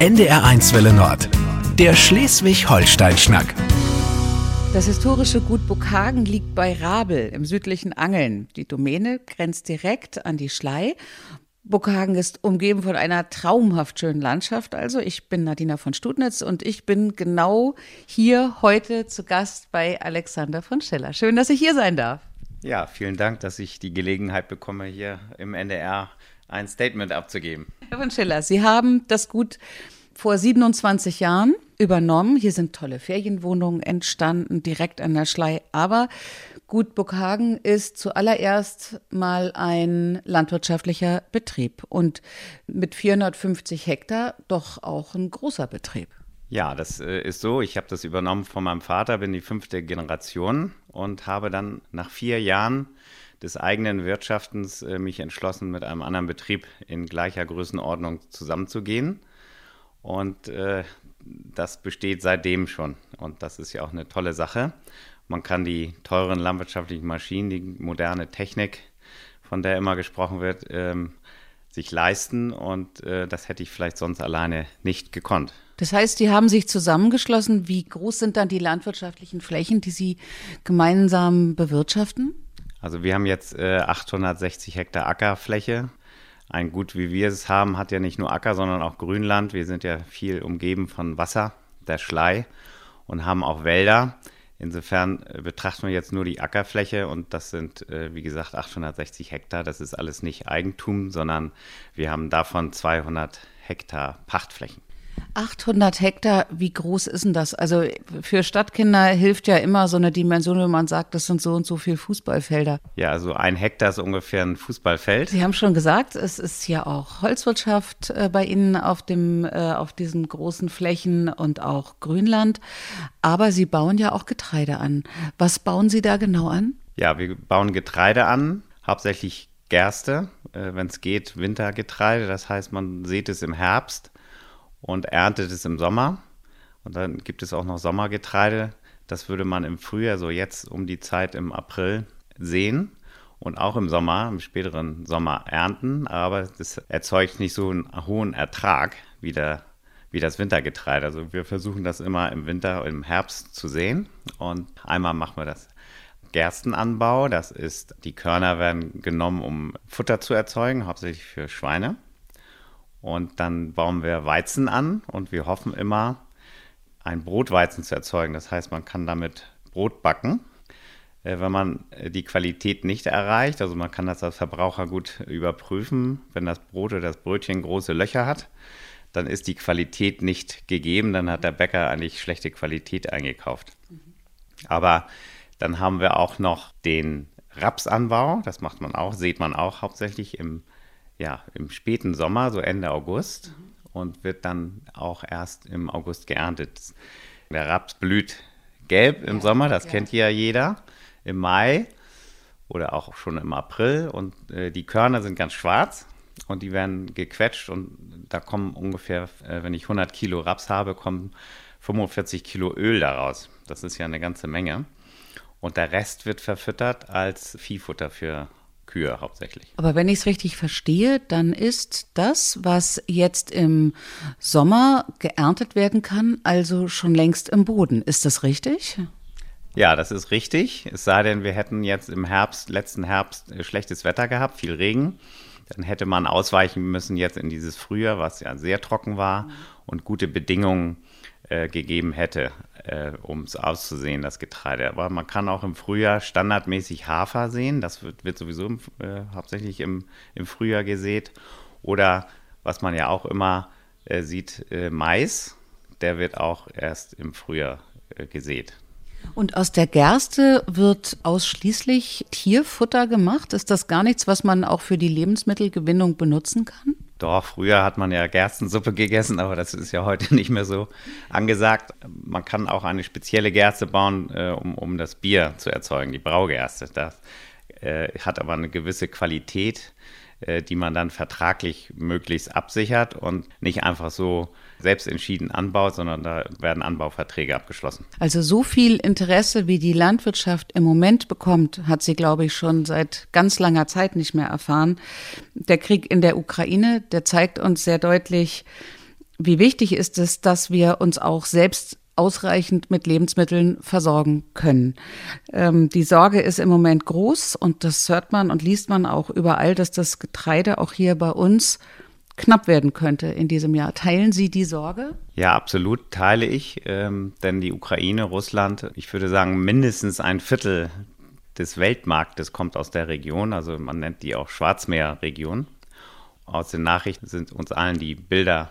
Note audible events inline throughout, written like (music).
NDR1 Welle Nord. Der Schleswig-Holstein-Schnack. Das historische Gut Burghagen liegt bei Rabel im südlichen Angeln. Die Domäne grenzt direkt an die Schlei. Burghagen ist umgeben von einer traumhaft schönen Landschaft. Also ich bin Nadina von Studnitz und ich bin genau hier heute zu Gast bei Alexander von Schiller. Schön, dass ich hier sein darf. Ja, vielen Dank, dass ich die Gelegenheit bekomme, hier im NDR ein Statement abzugeben. Herr von Schiller, Sie haben das Gut vor 27 Jahren übernommen. Hier sind tolle Ferienwohnungen entstanden, direkt an der Schlei. Aber Gut Burghagen ist zuallererst mal ein landwirtschaftlicher Betrieb und mit 450 Hektar doch auch ein großer Betrieb. Ja, das äh, ist so. Ich habe das übernommen von meinem Vater, bin die fünfte Generation und habe dann nach vier Jahren des eigenen Wirtschaftens äh, mich entschlossen, mit einem anderen Betrieb in gleicher Größenordnung zusammenzugehen. Und äh, das besteht seitdem schon. Und das ist ja auch eine tolle Sache. Man kann die teuren landwirtschaftlichen Maschinen, die moderne Technik, von der immer gesprochen wird, ähm, sich leisten. Und äh, das hätte ich vielleicht sonst alleine nicht gekonnt. Das heißt, die haben sich zusammengeschlossen. Wie groß sind dann die landwirtschaftlichen Flächen, die sie gemeinsam bewirtschaften? Also wir haben jetzt äh, 860 Hektar Ackerfläche. Ein Gut, wie wir es haben, hat ja nicht nur Acker, sondern auch Grünland. Wir sind ja viel umgeben von Wasser, der Schlei und haben auch Wälder. Insofern äh, betrachten wir jetzt nur die Ackerfläche und das sind, äh, wie gesagt, 860 Hektar. Das ist alles nicht Eigentum, sondern wir haben davon 200 Hektar Pachtflächen. 800 Hektar, wie groß ist denn das? Also für Stadtkinder hilft ja immer so eine Dimension, wenn man sagt, das sind so und so viele Fußballfelder. Ja, also ein Hektar ist ungefähr ein Fußballfeld. Sie haben schon gesagt, es ist ja auch Holzwirtschaft äh, bei Ihnen auf, dem, äh, auf diesen großen Flächen und auch Grünland. Aber Sie bauen ja auch Getreide an. Was bauen Sie da genau an? Ja, wir bauen Getreide an, hauptsächlich Gerste, äh, wenn es geht, Wintergetreide. Das heißt, man sieht es im Herbst und erntet es im Sommer. Und dann gibt es auch noch Sommergetreide. Das würde man im Frühjahr, so jetzt um die Zeit im April, sehen und auch im Sommer, im späteren Sommer ernten. Aber das erzeugt nicht so einen hohen Ertrag wie, der, wie das Wintergetreide. Also wir versuchen das immer im Winter, im Herbst zu sehen. Und einmal machen wir das Gerstenanbau. Das ist, die Körner werden genommen, um Futter zu erzeugen, hauptsächlich für Schweine. Und dann bauen wir Weizen an und wir hoffen immer, ein Brotweizen zu erzeugen. Das heißt, man kann damit Brot backen. Äh, wenn man äh, die Qualität nicht erreicht, also man kann das als Verbraucher gut überprüfen, wenn das Brot oder das Brötchen große Löcher hat, dann ist die Qualität nicht gegeben, dann hat der Bäcker eigentlich schlechte Qualität eingekauft. Aber dann haben wir auch noch den Rapsanbau, das macht man auch, sieht man auch hauptsächlich im ja, im späten Sommer, so Ende August, mhm. und wird dann auch erst im August geerntet. Der Raps blüht gelb im ja, Sommer, das ja. kennt ja jeder. Im Mai oder auch schon im April und äh, die Körner sind ganz schwarz und die werden gequetscht und da kommen ungefähr, äh, wenn ich 100 Kilo Raps habe, kommen 45 Kilo Öl daraus. Das ist ja eine ganze Menge. Und der Rest wird verfüttert als Viehfutter für Kühe hauptsächlich. Aber wenn ich es richtig verstehe, dann ist das, was jetzt im Sommer geerntet werden kann, also schon längst im Boden. Ist das richtig? Ja, das ist richtig. Es sei denn, wir hätten jetzt im Herbst, letzten Herbst, äh, schlechtes Wetter gehabt, viel Regen. Dann hätte man ausweichen müssen jetzt in dieses Frühjahr, was ja sehr trocken war und gute Bedingungen äh, gegeben hätte, äh, um es auszusehen, das Getreide. Aber man kann auch im Frühjahr standardmäßig Hafer sehen. Das wird, wird sowieso im, äh, hauptsächlich im, im Frühjahr gesät. Oder was man ja auch immer äh, sieht, äh, Mais. Der wird auch erst im Frühjahr äh, gesät. Und aus der Gerste wird ausschließlich Tierfutter gemacht? Ist das gar nichts, was man auch für die Lebensmittelgewinnung benutzen kann? Doch, früher hat man ja Gerstensuppe gegessen, aber das ist ja heute (laughs) nicht mehr so angesagt. Man kann auch eine spezielle Gerste bauen, äh, um, um das Bier zu erzeugen, die Braugerste. Das äh, hat aber eine gewisse Qualität, äh, die man dann vertraglich möglichst absichert und nicht einfach so selbst entschieden anbaut, sondern da werden Anbauverträge abgeschlossen. Also so viel Interesse, wie die Landwirtschaft im Moment bekommt, hat sie, glaube ich, schon seit ganz langer Zeit nicht mehr erfahren. Der Krieg in der Ukraine, der zeigt uns sehr deutlich, wie wichtig ist es, dass wir uns auch selbst ausreichend mit Lebensmitteln versorgen können. Ähm, die Sorge ist im Moment groß und das hört man und liest man auch überall, dass das Getreide auch hier bei uns knapp werden könnte in diesem Jahr. Teilen Sie die Sorge? Ja, absolut teile ich, ähm, denn die Ukraine, Russland, ich würde sagen, mindestens ein Viertel des Weltmarktes kommt aus der Region, also man nennt die auch Schwarzmeerregion. Aus den Nachrichten sind uns allen die Bilder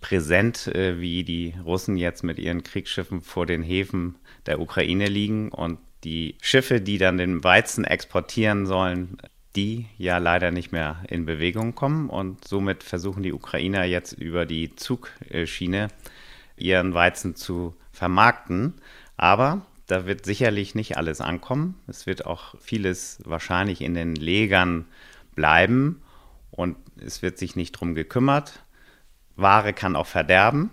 präsent, äh, wie die Russen jetzt mit ihren Kriegsschiffen vor den Häfen der Ukraine liegen und die Schiffe, die dann den Weizen exportieren sollen, die ja leider nicht mehr in Bewegung kommen und somit versuchen die Ukrainer jetzt über die Zugschiene ihren Weizen zu vermarkten. Aber da wird sicherlich nicht alles ankommen. Es wird auch vieles wahrscheinlich in den Legern bleiben und es wird sich nicht drum gekümmert. Ware kann auch verderben.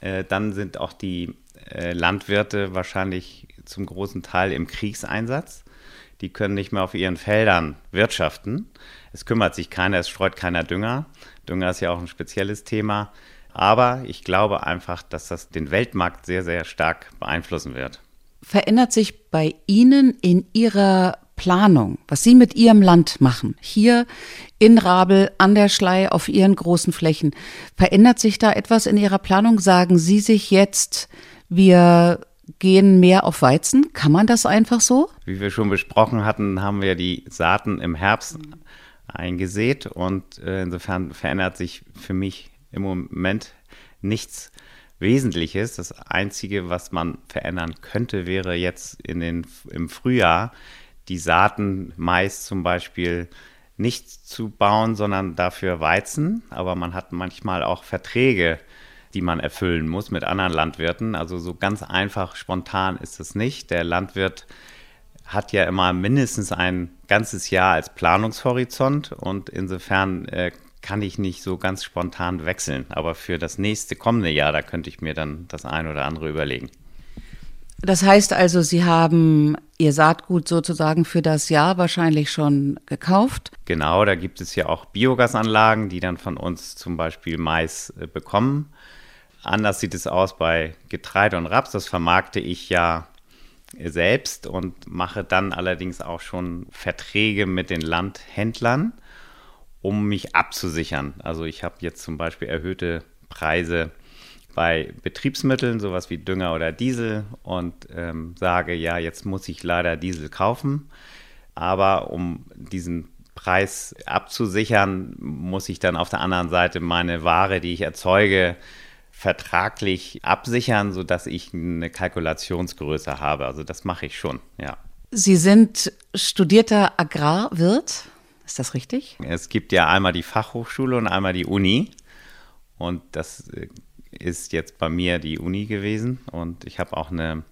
Äh, dann sind auch die äh, Landwirte wahrscheinlich zum großen Teil im Kriegseinsatz. Die können nicht mehr auf ihren Feldern wirtschaften. Es kümmert sich keiner, es streut keiner Dünger. Dünger ist ja auch ein spezielles Thema. Aber ich glaube einfach, dass das den Weltmarkt sehr, sehr stark beeinflussen wird. Verändert sich bei Ihnen in Ihrer Planung, was Sie mit Ihrem Land machen, hier in Rabel, an der Schlei, auf Ihren großen Flächen, verändert sich da etwas in Ihrer Planung? Sagen Sie sich jetzt, wir gehen mehr auf Weizen? Kann man das einfach so? Wie wir schon besprochen hatten, haben wir die Saaten im Herbst eingesät und äh, insofern verändert sich für mich im Moment nichts Wesentliches. Das Einzige, was man verändern könnte, wäre jetzt in den, im Frühjahr die Saaten Mais zum Beispiel nicht zu bauen, sondern dafür Weizen. Aber man hat manchmal auch Verträge, die man erfüllen muss mit anderen Landwirten. Also so ganz einfach, spontan ist es nicht. Der Landwirt hat ja immer mindestens ein ganzes Jahr als Planungshorizont und insofern äh, kann ich nicht so ganz spontan wechseln. Aber für das nächste kommende Jahr, da könnte ich mir dann das ein oder andere überlegen. Das heißt also, Sie haben Ihr Saatgut sozusagen für das Jahr wahrscheinlich schon gekauft? Genau, da gibt es ja auch Biogasanlagen, die dann von uns zum Beispiel Mais äh, bekommen. Anders sieht es aus bei Getreide und Raps. Das vermarkte ich ja selbst und mache dann allerdings auch schon Verträge mit den Landhändlern, um mich abzusichern. Also ich habe jetzt zum Beispiel erhöhte Preise bei Betriebsmitteln, sowas wie Dünger oder Diesel, und ähm, sage, ja, jetzt muss ich leider Diesel kaufen. Aber um diesen Preis abzusichern, muss ich dann auf der anderen Seite meine Ware, die ich erzeuge, vertraglich absichern, sodass ich eine Kalkulationsgröße habe. Also das mache ich schon, ja. Sie sind studierter Agrarwirt, ist das richtig? Es gibt ja einmal die Fachhochschule und einmal die Uni. Und das äh, ist jetzt bei mir die Uni gewesen und ich habe auch eine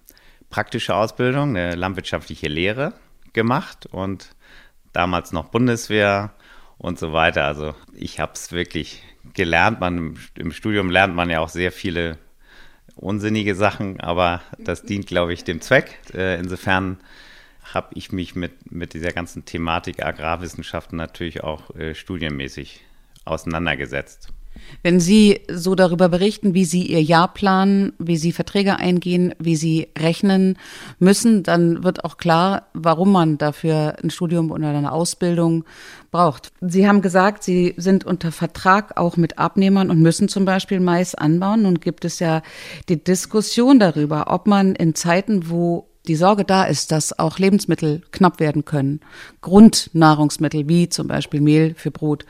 praktische Ausbildung, eine landwirtschaftliche Lehre gemacht und damals noch Bundeswehr und so weiter. Also ich habe es wirklich gelernt. Man, Im Studium lernt man ja auch sehr viele unsinnige Sachen, aber das dient, glaube ich, dem Zweck. Äh, insofern habe ich mich mit, mit dieser ganzen Thematik Agrarwissenschaften natürlich auch äh, studienmäßig auseinandergesetzt. Wenn Sie so darüber berichten, wie Sie Ihr Jahr planen, wie Sie Verträge eingehen, wie Sie rechnen müssen, dann wird auch klar, warum man dafür ein Studium oder eine Ausbildung braucht. Sie haben gesagt, Sie sind unter Vertrag auch mit Abnehmern und müssen zum Beispiel Mais anbauen. Nun gibt es ja die Diskussion darüber, ob man in Zeiten, wo die Sorge da ist, dass auch Lebensmittel knapp werden können, Grundnahrungsmittel wie zum Beispiel Mehl für Brot,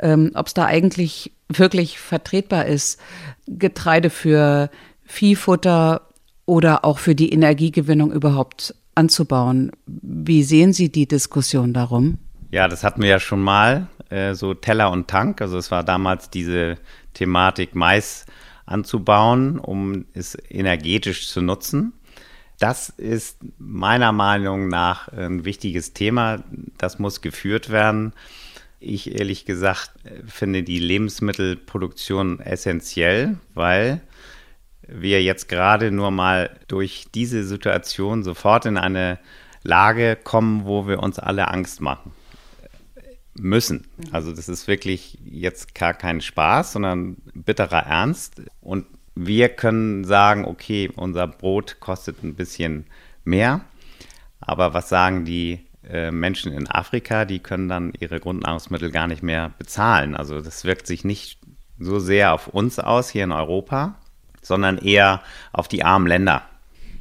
ähm, ob es da eigentlich wirklich vertretbar ist, Getreide für Viehfutter oder auch für die Energiegewinnung überhaupt anzubauen. Wie sehen Sie die Diskussion darum? Ja, das hatten wir ja schon mal, äh, so Teller und Tank. Also es war damals diese Thematik, Mais anzubauen, um es energetisch zu nutzen. Das ist meiner Meinung nach ein wichtiges Thema. Das muss geführt werden. Ich ehrlich gesagt finde die Lebensmittelproduktion essentiell, weil wir jetzt gerade nur mal durch diese Situation sofort in eine Lage kommen, wo wir uns alle Angst machen. müssen. Also das ist wirklich jetzt gar kein Spaß, sondern bitterer Ernst. Und wir können sagen, okay, unser Brot kostet ein bisschen mehr. Aber was sagen die äh, Menschen in Afrika? Die können dann ihre Grundnahrungsmittel gar nicht mehr bezahlen. Also das wirkt sich nicht so sehr auf uns aus hier in Europa, sondern eher auf die armen Länder.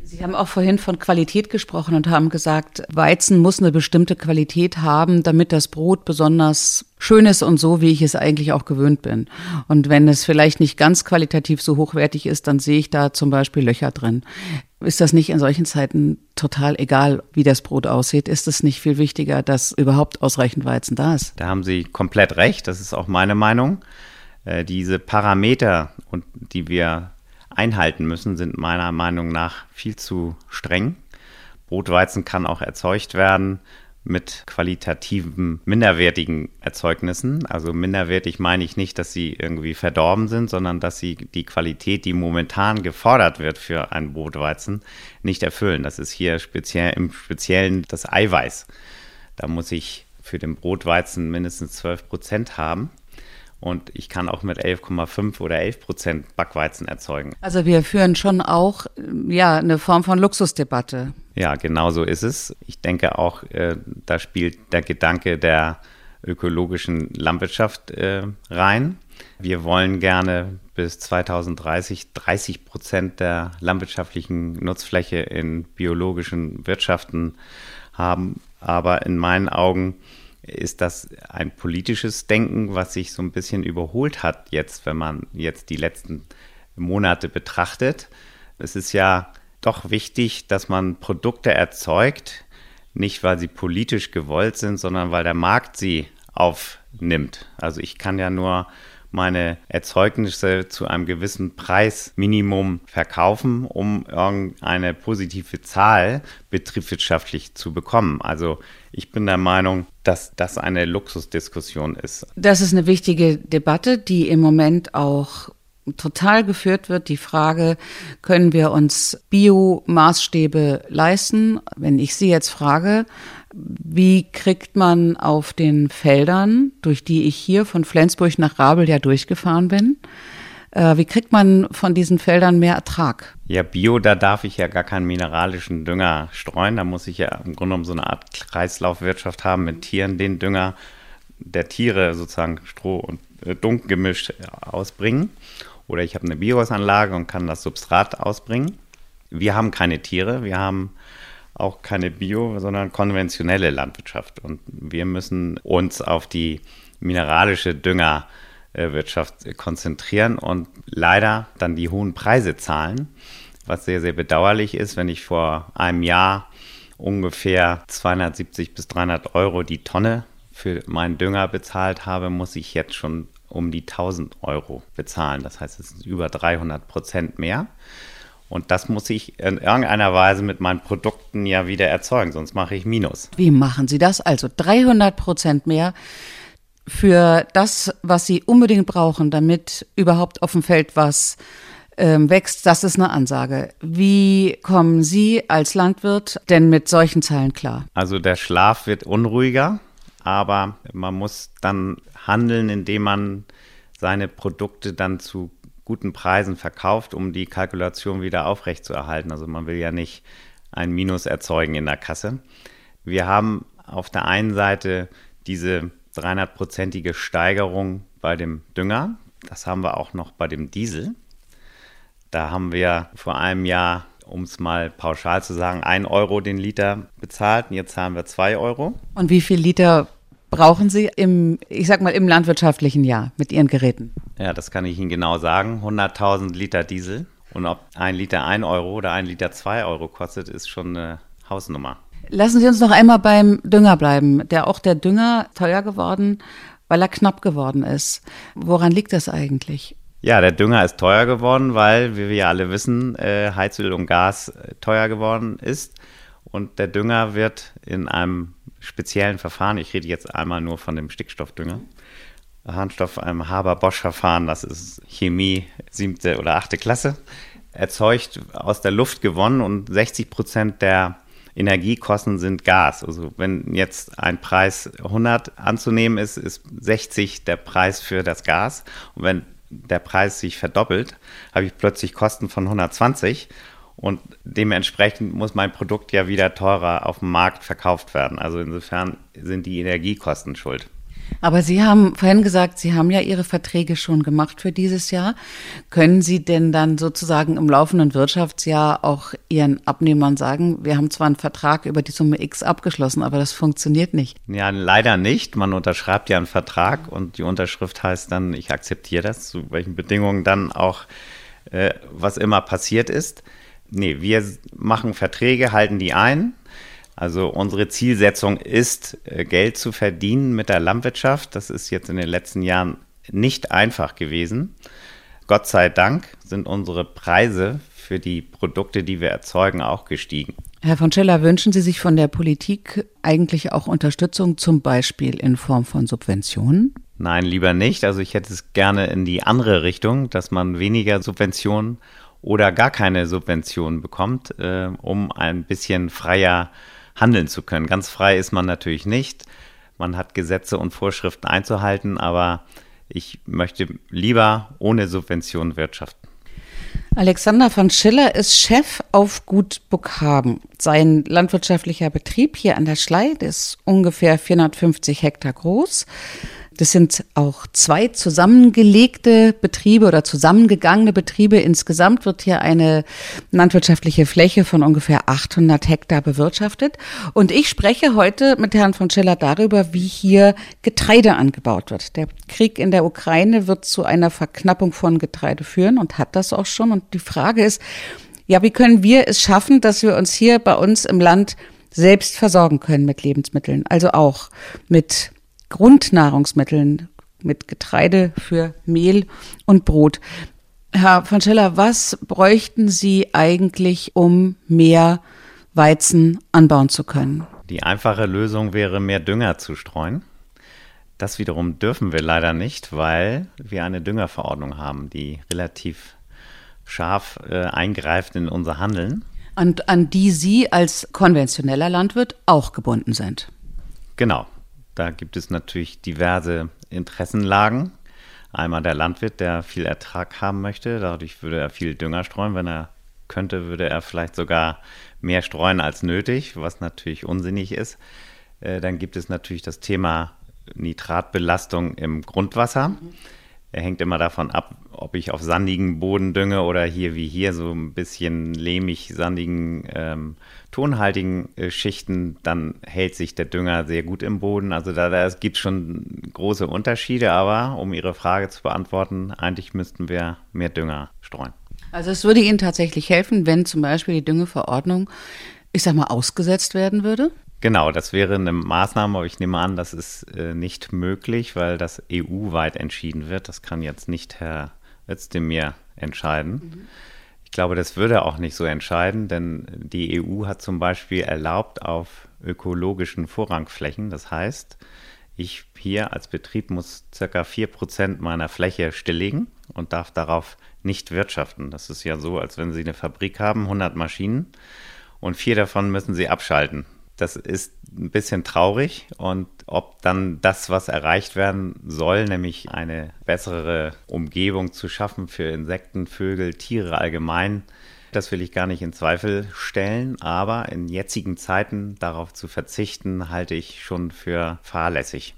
Sie haben auch vorhin von Qualität gesprochen und haben gesagt, Weizen muss eine bestimmte Qualität haben, damit das Brot besonders schön ist und so, wie ich es eigentlich auch gewöhnt bin. Und wenn es vielleicht nicht ganz qualitativ so hochwertig ist, dann sehe ich da zum Beispiel Löcher drin. Ist das nicht in solchen Zeiten total egal, wie das Brot aussieht? Ist es nicht viel wichtiger, dass überhaupt ausreichend Weizen da ist? Da haben Sie komplett recht. Das ist auch meine Meinung. Äh, diese Parameter, die wir einhalten müssen, sind meiner Meinung nach viel zu streng. Brotweizen kann auch erzeugt werden mit qualitativen, minderwertigen Erzeugnissen. Also minderwertig meine ich nicht, dass sie irgendwie verdorben sind, sondern dass sie die Qualität, die momentan gefordert wird für ein Brotweizen, nicht erfüllen. Das ist hier speziell im Speziellen das Eiweiß. Da muss ich für den Brotweizen mindestens 12 Prozent haben. Und ich kann auch mit 11,5 oder 11 Prozent Backweizen erzeugen. Also wir führen schon auch ja, eine Form von Luxusdebatte. Ja, genau so ist es. Ich denke auch, äh, da spielt der Gedanke der ökologischen Landwirtschaft äh, rein. Wir wollen gerne bis 2030 30 Prozent der landwirtschaftlichen Nutzfläche in biologischen Wirtschaften haben. Aber in meinen Augen ist das ein politisches Denken, was sich so ein bisschen überholt hat jetzt, wenn man jetzt die letzten Monate betrachtet. Es ist ja doch wichtig, dass man Produkte erzeugt, nicht weil sie politisch gewollt sind, sondern weil der Markt sie aufnimmt. Also ich kann ja nur meine Erzeugnisse zu einem gewissen Preisminimum verkaufen, um irgendeine positive Zahl betriebswirtschaftlich zu bekommen. Also ich bin der Meinung, dass das eine Luxusdiskussion ist. Das ist eine wichtige Debatte, die im Moment auch total geführt wird, die Frage, können wir uns Biomaßstäbe leisten? Wenn ich Sie jetzt frage, wie kriegt man auf den Feldern, durch die ich hier von Flensburg nach Rabel ja durchgefahren bin, äh, wie kriegt man von diesen Feldern mehr Ertrag? Ja, Bio, da darf ich ja gar keinen mineralischen Dünger streuen. Da muss ich ja im Grunde genommen so eine Art Kreislaufwirtschaft haben mit Tieren, den Dünger der Tiere sozusagen Stroh und äh, Dunk gemischt ausbringen oder ich habe eine Biogasanlage und kann das Substrat ausbringen. Wir haben keine Tiere, wir haben auch keine Bio, sondern konventionelle Landwirtschaft. Und wir müssen uns auf die mineralische Düngerwirtschaft konzentrieren und leider dann die hohen Preise zahlen, was sehr, sehr bedauerlich ist, wenn ich vor einem Jahr ungefähr 270 bis 300 Euro die Tonne für meinen Dünger bezahlt habe, muss ich jetzt schon um die 1000 Euro bezahlen. Das heißt, es ist über 300 Prozent mehr. Und das muss ich in irgendeiner Weise mit meinen Produkten ja wieder erzeugen, sonst mache ich Minus. Wie machen Sie das? Also 300 Prozent mehr für das, was Sie unbedingt brauchen, damit überhaupt auf dem Feld was ähm, wächst, das ist eine Ansage. Wie kommen Sie als Landwirt denn mit solchen Zahlen klar? Also der Schlaf wird unruhiger, aber man muss dann handeln, indem man seine Produkte dann zu guten Preisen verkauft, um die Kalkulation wieder aufrechtzuerhalten. Also man will ja nicht ein Minus erzeugen in der Kasse. Wir haben auf der einen Seite diese 300-prozentige Steigerung bei dem Dünger. Das haben wir auch noch bei dem Diesel. Da haben wir vor einem Jahr, um es mal pauschal zu sagen, 1 Euro den Liter bezahlt und jetzt zahlen wir 2 Euro. Und wie viel Liter brauchen Sie im, ich sag mal, im landwirtschaftlichen Jahr mit Ihren Geräten? Ja, das kann ich Ihnen genau sagen. 100.000 Liter Diesel. Und ob ein Liter 1 Euro oder ein Liter 2 Euro kostet, ist schon eine Hausnummer. Lassen Sie uns noch einmal beim Dünger bleiben. Der auch der Dünger teuer geworden, weil er knapp geworden ist. Woran liegt das eigentlich? Ja, der Dünger ist teuer geworden, weil, wie wir alle wissen, äh, Heizöl und Gas äh, teuer geworden ist. Und der Dünger wird in einem speziellen Verfahren, ich rede jetzt einmal nur von dem Stickstoffdünger, Harnstoff, einem Haber-Bosch-Verfahren, das ist Chemie siebte oder achte Klasse, erzeugt aus der Luft gewonnen und 60 Prozent der Energiekosten sind Gas. Also wenn jetzt ein Preis 100 anzunehmen ist, ist 60 der Preis für das Gas. Und wenn der Preis sich verdoppelt, habe ich plötzlich Kosten von 120 und dementsprechend muss mein Produkt ja wieder teurer auf dem Markt verkauft werden. Also insofern sind die Energiekosten schuld. Aber Sie haben vorhin gesagt, Sie haben ja Ihre Verträge schon gemacht für dieses Jahr. Können Sie denn dann sozusagen im laufenden Wirtschaftsjahr auch Ihren Abnehmern sagen, wir haben zwar einen Vertrag über die Summe X abgeschlossen, aber das funktioniert nicht? Ja, leider nicht. Man unterschreibt ja einen Vertrag und die Unterschrift heißt dann, ich akzeptiere das, zu welchen Bedingungen dann auch äh, was immer passiert ist. Nee, wir machen Verträge, halten die ein also unsere Zielsetzung ist, äh, Geld zu verdienen mit der Landwirtschaft. Das ist jetzt in den letzten Jahren nicht einfach gewesen. Gott sei Dank sind unsere Preise für die Produkte, die wir erzeugen, auch gestiegen. Herr von Schiller, wünschen Sie sich von der Politik eigentlich auch Unterstützung, zum Beispiel in Form von Subventionen? Nein, lieber nicht. Also ich hätte es gerne in die andere Richtung, dass man weniger Subventionen oder gar keine Subventionen bekommt, äh, um ein bisschen freier handeln zu können. Ganz frei ist man natürlich nicht. Man hat Gesetze und Vorschriften einzuhalten, aber ich möchte lieber ohne Subvention wirtschaften. Alexander von Schiller ist Chef auf Gut Burghagen. Sein landwirtschaftlicher Betrieb hier an der Schlei, der ist ungefähr 450 Hektar groß. Das sind auch zwei zusammengelegte Betriebe oder zusammengegangene Betriebe. Insgesamt wird hier eine landwirtschaftliche Fläche von ungefähr 800 Hektar bewirtschaftet. Und ich spreche heute mit Herrn von Schiller darüber, wie hier Getreide angebaut wird. Der Krieg in der Ukraine wird zu einer Verknappung von Getreide führen und hat das auch schon. Und die Frage ist, ja, wie können wir es schaffen, dass wir uns hier bei uns im Land selbst versorgen können mit Lebensmitteln, also auch mit Grundnahrungsmitteln, mit Getreide für Mehl und Brot. Herr von Scheller, was bräuchten Sie eigentlich, um mehr Weizen anbauen zu können? Die einfache Lösung wäre, mehr Dünger zu streuen. Das wiederum dürfen wir leider nicht, weil wir eine Düngerverordnung haben, die relativ scharf äh, eingreift in unser Handeln. Und an die Sie als konventioneller Landwirt auch gebunden sind. Genau. Da gibt es natürlich diverse Interessenlagen. Einmal der Landwirt, der viel Ertrag haben möchte. Dadurch würde er viel Dünger streuen. Wenn er könnte, würde er vielleicht sogar mehr streuen als nötig, was natürlich unsinnig ist. Äh, dann gibt es natürlich das Thema Nitratbelastung im Grundwasser. Mhm. Hängt immer davon ab, ob ich auf sandigen Boden dünge oder hier wie hier so ein bisschen lehmig, sandigen, ähm, tonhaltigen äh, Schichten, dann hält sich der Dünger sehr gut im Boden. Also da, da gibt es schon große Unterschiede, aber um Ihre Frage zu beantworten, eigentlich müssten wir mehr Dünger streuen. Also es würde Ihnen tatsächlich helfen, wenn zum Beispiel die Düngeverordnung, ich sag mal, ausgesetzt werden würde? Genau, das wäre eine Maßnahme, aber ich nehme an, das ist äh, nicht möglich, weil das EU-weit entschieden wird. Das kann jetzt nicht Herr Özdemir entscheiden. Mhm. Ich glaube, das würde auch nicht so entscheiden, denn die EU hat zum Beispiel erlaubt auf ökologischen Vorrangflächen. Das heißt, ich hier als Betrieb muss circa 4% meiner Fläche stilllegen und darf darauf nicht wirtschaften. Das ist ja so, als wenn Sie eine Fabrik haben, 100 Maschinen und vier davon müssen Sie abschalten. Das ist ein bisschen traurig und ob dann das, was erreicht werden soll, nämlich eine bessere Umgebung zu schaffen für Insekten, Vögel, Tiere allgemein, das will ich gar nicht in Zweifel stellen, aber in jetzigen Zeiten darauf zu verzichten, halte ich schon für fahrlässig.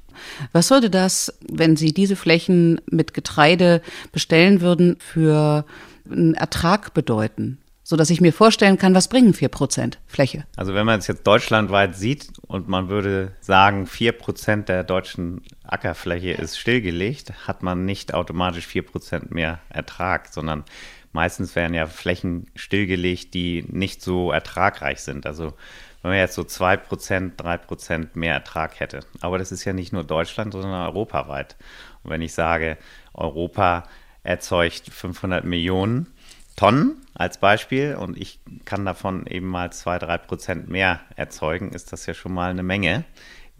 Was sollte das, wenn Sie diese Flächen mit Getreide bestellen würden, für einen Ertrag bedeuten? So dass ich mir vorstellen kann, was bringen 4% Fläche? Also wenn man es jetzt deutschlandweit sieht und man würde sagen, 4% der deutschen Ackerfläche ist stillgelegt, hat man nicht automatisch 4% mehr Ertrag, sondern meistens werden ja Flächen stillgelegt, die nicht so ertragreich sind. Also wenn man jetzt so 2%, 3% mehr Ertrag hätte. Aber das ist ja nicht nur Deutschland, sondern europaweit. Und wenn ich sage, Europa erzeugt 500 Millionen Tonnen als Beispiel und ich kann davon eben mal zwei, drei Prozent mehr erzeugen, ist das ja schon mal eine Menge,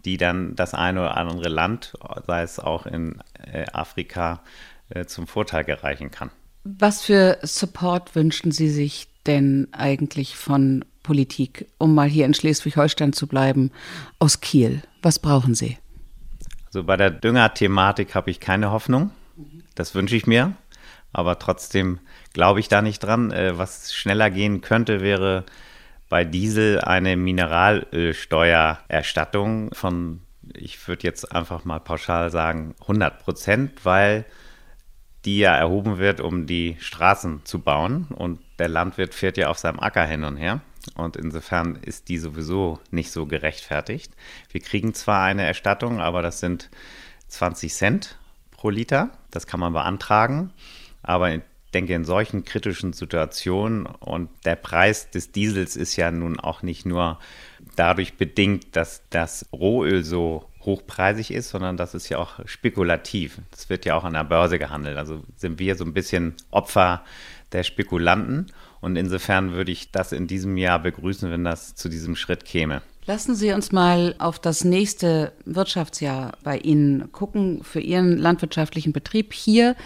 die dann das eine oder andere Land, sei es auch in äh, Afrika, äh, zum Vorteil gereichen kann. Was für Support wünschen Sie sich denn eigentlich von Politik, um mal hier in Schleswig-Holstein zu bleiben, aus Kiel? Was brauchen Sie? Also bei der Düngerthematik habe ich keine Hoffnung. Das wünsche ich mir. Aber trotzdem glaube ich da nicht dran. Äh, was schneller gehen könnte, wäre bei Diesel eine Mineralölsteuererstattung von, ich würde jetzt einfach mal pauschal sagen, 100 Prozent, weil die ja erhoben wird, um die Straßen zu bauen. Und der Landwirt fährt ja auf seinem Acker hin und her. Und insofern ist die sowieso nicht so gerechtfertigt. Wir kriegen zwar eine Erstattung, aber das sind 20 Cent pro Liter. Das kann man beantragen. Aber ich denke, in solchen kritischen Situationen und der Preis des Diesels ist ja nun auch nicht nur dadurch bedingt, dass das Rohöl so hochpreisig ist, sondern das ist ja auch spekulativ. Das wird ja auch an der Börse gehandelt. Also sind wir so ein bisschen Opfer der Spekulanten. Und insofern würde ich das in diesem Jahr begrüßen, wenn das zu diesem Schritt käme. Lassen Sie uns mal auf das nächste Wirtschaftsjahr bei Ihnen gucken für Ihren landwirtschaftlichen Betrieb hier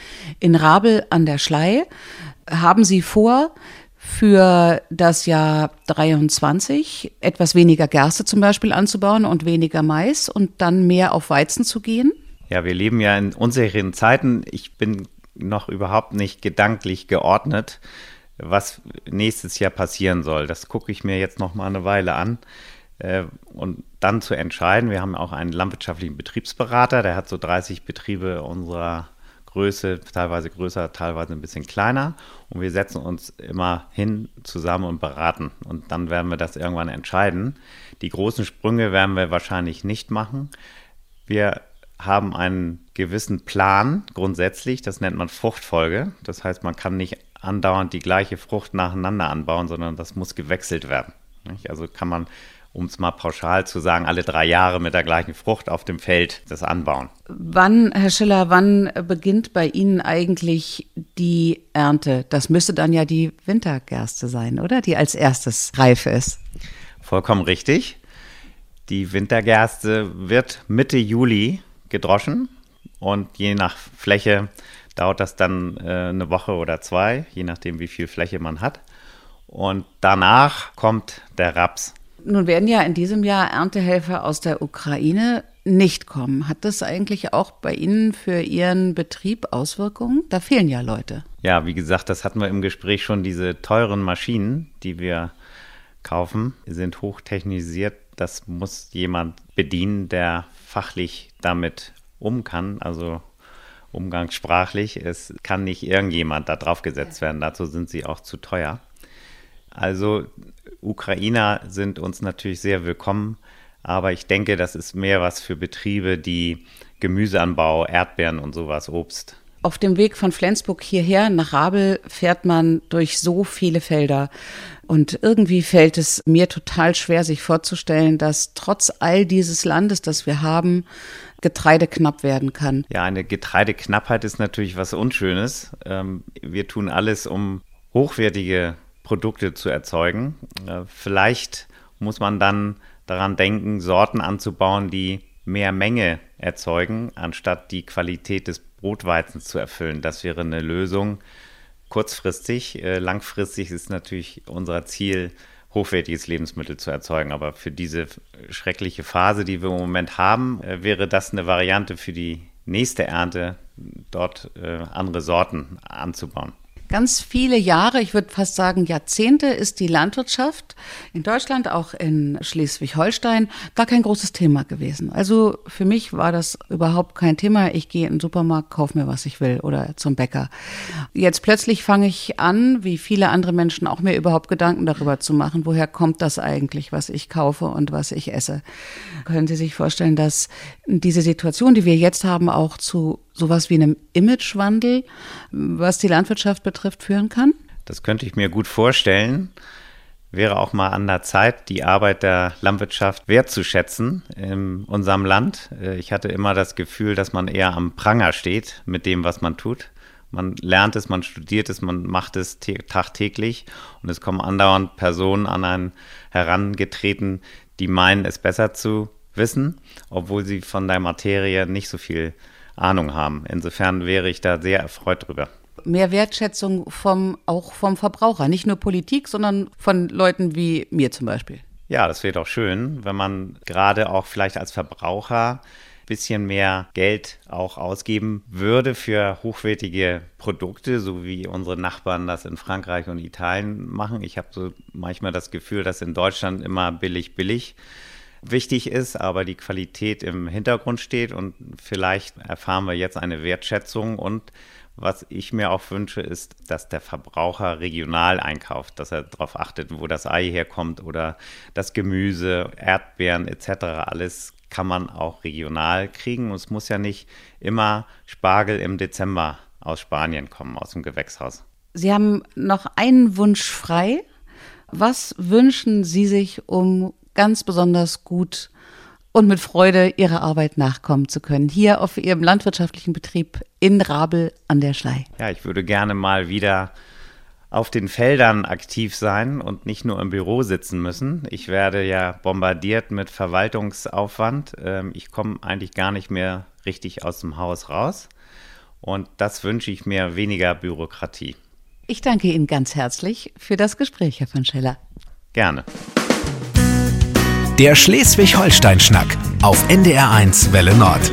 in Rabel an der Schlei. Haben Sie vor, für das Jahr 23 etwas weniger Gerste zum Beispiel anzubauen und weniger Mais und dann mehr auf Weizen zu gehen? Ja, wir leben ja in unsicheren Zeiten. Ich bin noch überhaupt nicht gedanklich geordnet, was nächstes Jahr passieren soll. Das gucke ich mir jetzt noch mal eine Weile an. Äh, und dann zu entscheiden, wir haben auch einen landwirtschaftlichen Betriebsberater, der hat so 30 Betriebe unserer Größe, teilweise größer, teilweise ein bisschen kleiner. Und wir setzen uns immer hin zusammen und beraten. Und dann werden wir das irgendwann entscheiden. Die großen Sprünge werden wir wahrscheinlich nicht machen. Wir haben einen gewissen Plan grundsätzlich, das nennt man Fruchtfolge. Das heißt, man kann nicht andauernd die gleiche Frucht nacheinander anbauen, sondern das muss gewechselt werden. Also kann man um es mal pauschal zu sagen, alle drei Jahre mit der gleichen Frucht auf dem Feld das anbauen. Wann, Herr Schiller, wann beginnt bei Ihnen eigentlich die Ernte? Das müsste dann ja die Wintergerste sein, oder? Die als erstes reif ist. Vollkommen richtig. Die Wintergerste wird Mitte Juli gedroschen und je nach Fläche dauert das dann äh, eine Woche oder zwei, je nachdem, wie viel Fläche man hat. Und danach kommt der Raps. Nun werden ja in diesem Jahr Erntehelfer aus der Ukraine nicht kommen. Hat das eigentlich auch bei Ihnen für Ihren Betrieb Auswirkungen? Da fehlen ja Leute. Ja, wie gesagt, das hatten wir im Gespräch schon. Diese teuren Maschinen, die wir kaufen, sind hochtechnisiert. Das muss jemand bedienen, der fachlich damit um kann, also umgangssprachlich. Es kann nicht irgendjemand da drauf gesetzt werden. Dazu sind sie auch zu teuer. Also Ukrainer sind uns natürlich sehr willkommen, aber ich denke, das ist mehr was für Betriebe, die Gemüseanbau, Erdbeeren und sowas, Obst. Auf dem Weg von Flensburg hierher nach Rabel fährt man durch so viele Felder. Und irgendwie fällt es mir total schwer, sich vorzustellen, dass trotz all dieses Landes, das wir haben, Getreide knapp werden kann. Ja, eine Getreideknappheit ist natürlich was Unschönes. Ähm, wir tun alles, um hochwertige Produkte zu erzeugen. Äh, vielleicht muss man dann daran denken, Sorten anzubauen, die mehr Menge erzeugen, anstatt die Qualität des Brotweizens zu erfüllen. Das wäre eine Lösung kurzfristig. Äh, langfristig ist natürlich unser Ziel, hochwertiges Lebensmittel zu erzeugen. Aber für diese schreckliche Phase, die wir im Moment haben, äh, wäre das eine Variante für die nächste Ernte, dort andere Sorten anzubauen. Ganz viele Jahre, ich würde fast sagen Jahrzehnte, ist die Landwirtschaft in Deutschland, auch in Schleswig-Holstein, gar kein großes Thema gewesen. Also für mich war das überhaupt kein Thema. Ich gehe in den Supermarkt, kaufe mir, was ich will oder zum Bäcker. Jetzt plötzlich fange ich an, wie viele andere Menschen auch mir überhaupt Gedanken darüber zu machen, woher kommt das eigentlich, was ich kaufe und was ich esse. Können Sie sich vorstellen, dass diese Situation, die wir jetzt haben, auch zu sowas wie einem Imagewandel, was die Landwirtschaft betrifft, führen kann? Das könnte ich mir gut vorstellen. Wäre auch mal an der Zeit, die Arbeit der Landwirtschaft wertzuschätzen in unserem Land. Äh, ich hatte immer das Gefühl, dass man eher am Pranger steht mit dem, was man tut. Man lernt es, man studiert es, man macht es tagtäglich und es kommen andauernd Personen an einen herangetreten, die meinen, es besser zu wissen, obwohl sie von der Materie nicht so viel Ahnung haben. Insofern wäre ich da sehr erfreut drüber. mehr Wertschätzung vom, auch vom Verbraucher. Nicht nur Politik, sondern von Leuten wie mir zum Beispiel. Ja, das wäre doch schön, wenn man gerade auch vielleicht als Verbraucher ein bisschen mehr Geld auch ausgeben würde für hochwertige Produkte, so wie unsere Nachbarn das in Frankreich und Italien machen. Ich habe so manchmal das Gefühl, dass in Deutschland immer billig, billig wichtig ist, aber die Qualität im Hintergrund steht und vielleicht erfahren wir jetzt eine Wertschätzung und was ich mir auch wünsche, ist, dass der Verbraucher regional einkauft, dass er darauf achtet, wo das Ei herkommt oder das Gemüse, Erdbeeren etc. Alles kann man auch regional kriegen. Und es muss ja nicht immer Spargel im Dezember aus Spanien kommen, aus dem Gewächshaus. Sie haben noch einen Wunsch frei. Was wünschen Sie sich, um ganz besonders gut und mit Freude ihrer Arbeit nachkommen zu können. Hier auf ihrem landwirtschaftlichen Betrieb in Rabel an der Schlei. Ja, ich würde gerne mal wieder auf den Feldern aktiv sein und nicht nur im Büro sitzen müssen. Ich werde ja bombardiert mit Verwaltungsaufwand. Ähm, ich komme eigentlich gar nicht mehr richtig aus dem Haus raus. Und das wünsche ich mir weniger Bürokratie. Ich danke Ihnen ganz herzlich für das Gespräch, Herr von Scheller. Gerne. Der Schleswig-Holstein-Schnack auf NDR1 Welle Nord.